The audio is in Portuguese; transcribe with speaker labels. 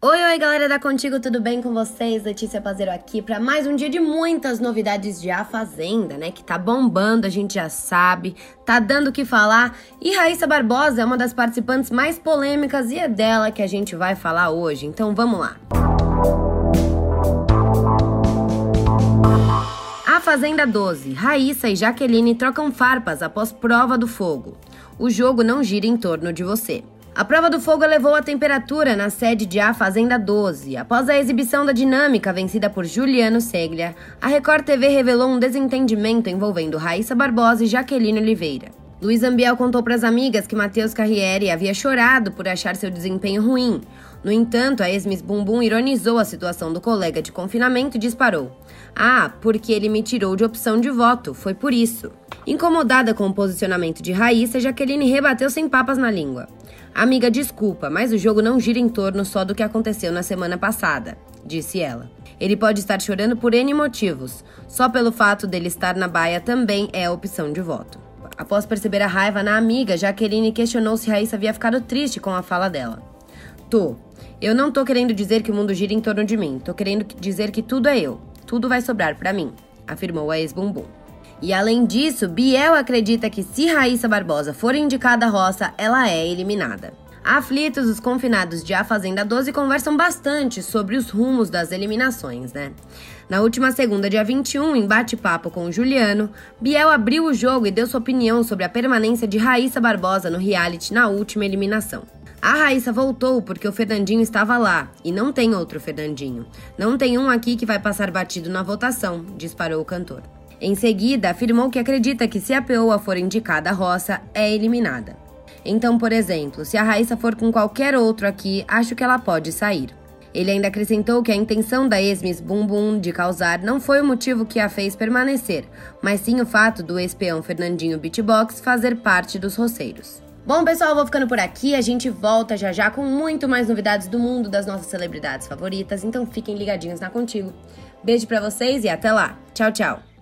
Speaker 1: Oi, oi, galera da Contigo, tudo bem com vocês? Letícia Pazeiro aqui para mais um dia de muitas novidades de A Fazenda, né? Que tá bombando, a gente já sabe, tá dando o que falar. E Raíssa Barbosa é uma das participantes mais polêmicas e é dela que a gente vai falar hoje. Então vamos lá. A Fazenda 12. Raíssa e Jaqueline trocam farpas após prova do fogo. O jogo não gira em torno de você. A prova do fogo elevou a temperatura na sede de A Fazenda 12. Após a exibição da dinâmica vencida por Juliano Seglia, a Record TV revelou um desentendimento envolvendo Raíssa Barbosa e Jaqueline Oliveira. Luiz Ambiel contou para as amigas que Matheus Carriere havia chorado por achar seu desempenho ruim. No entanto, a ex-Miss Bumbum ironizou a situação do colega de confinamento e disparou: Ah, porque ele me tirou de opção de voto, foi por isso. Incomodada com o posicionamento de Raíssa, Jaqueline rebateu sem papas na língua. Amiga, desculpa, mas o jogo não gira em torno só do que aconteceu na semana passada, disse ela. Ele pode estar chorando por N motivos. Só pelo fato dele estar na baia também é a opção de voto. Após perceber a raiva na amiga, Jaqueline questionou se Raíssa havia ficado triste com a fala dela. Tô. Eu não tô querendo dizer que o mundo gira em torno de mim. Tô querendo dizer que tudo é eu. Tudo vai sobrar para mim, afirmou a ex-bumbum. E além disso, Biel acredita que se Raíssa Barbosa for indicada à roça, ela é eliminada. Aflitos, os confinados de A Fazenda 12 conversam bastante sobre os rumos das eliminações, né? Na última segunda, dia 21, em bate-papo com o Juliano, Biel abriu o jogo e deu sua opinião sobre a permanência de Raíssa Barbosa no reality na última eliminação. A Raíssa voltou porque o Fernandinho estava lá e não tem outro Fernandinho. Não tem um aqui que vai passar batido na votação, disparou o cantor. Em seguida, afirmou que acredita que se a Peoa for indicada à roça, é eliminada. Então, por exemplo, se a Raíssa for com qualquer outro aqui, acho que ela pode sair. Ele ainda acrescentou que a intenção da ex-Miss Bumbum de causar não foi o motivo que a fez permanecer, mas sim o fato do ex-peão Fernandinho Beatbox fazer parte dos roceiros. Bom, pessoal, vou ficando por aqui. A gente volta já já com muito mais novidades do mundo das nossas celebridades favoritas. Então fiquem ligadinhos na Contigo. Beijo para vocês e até lá. Tchau, tchau.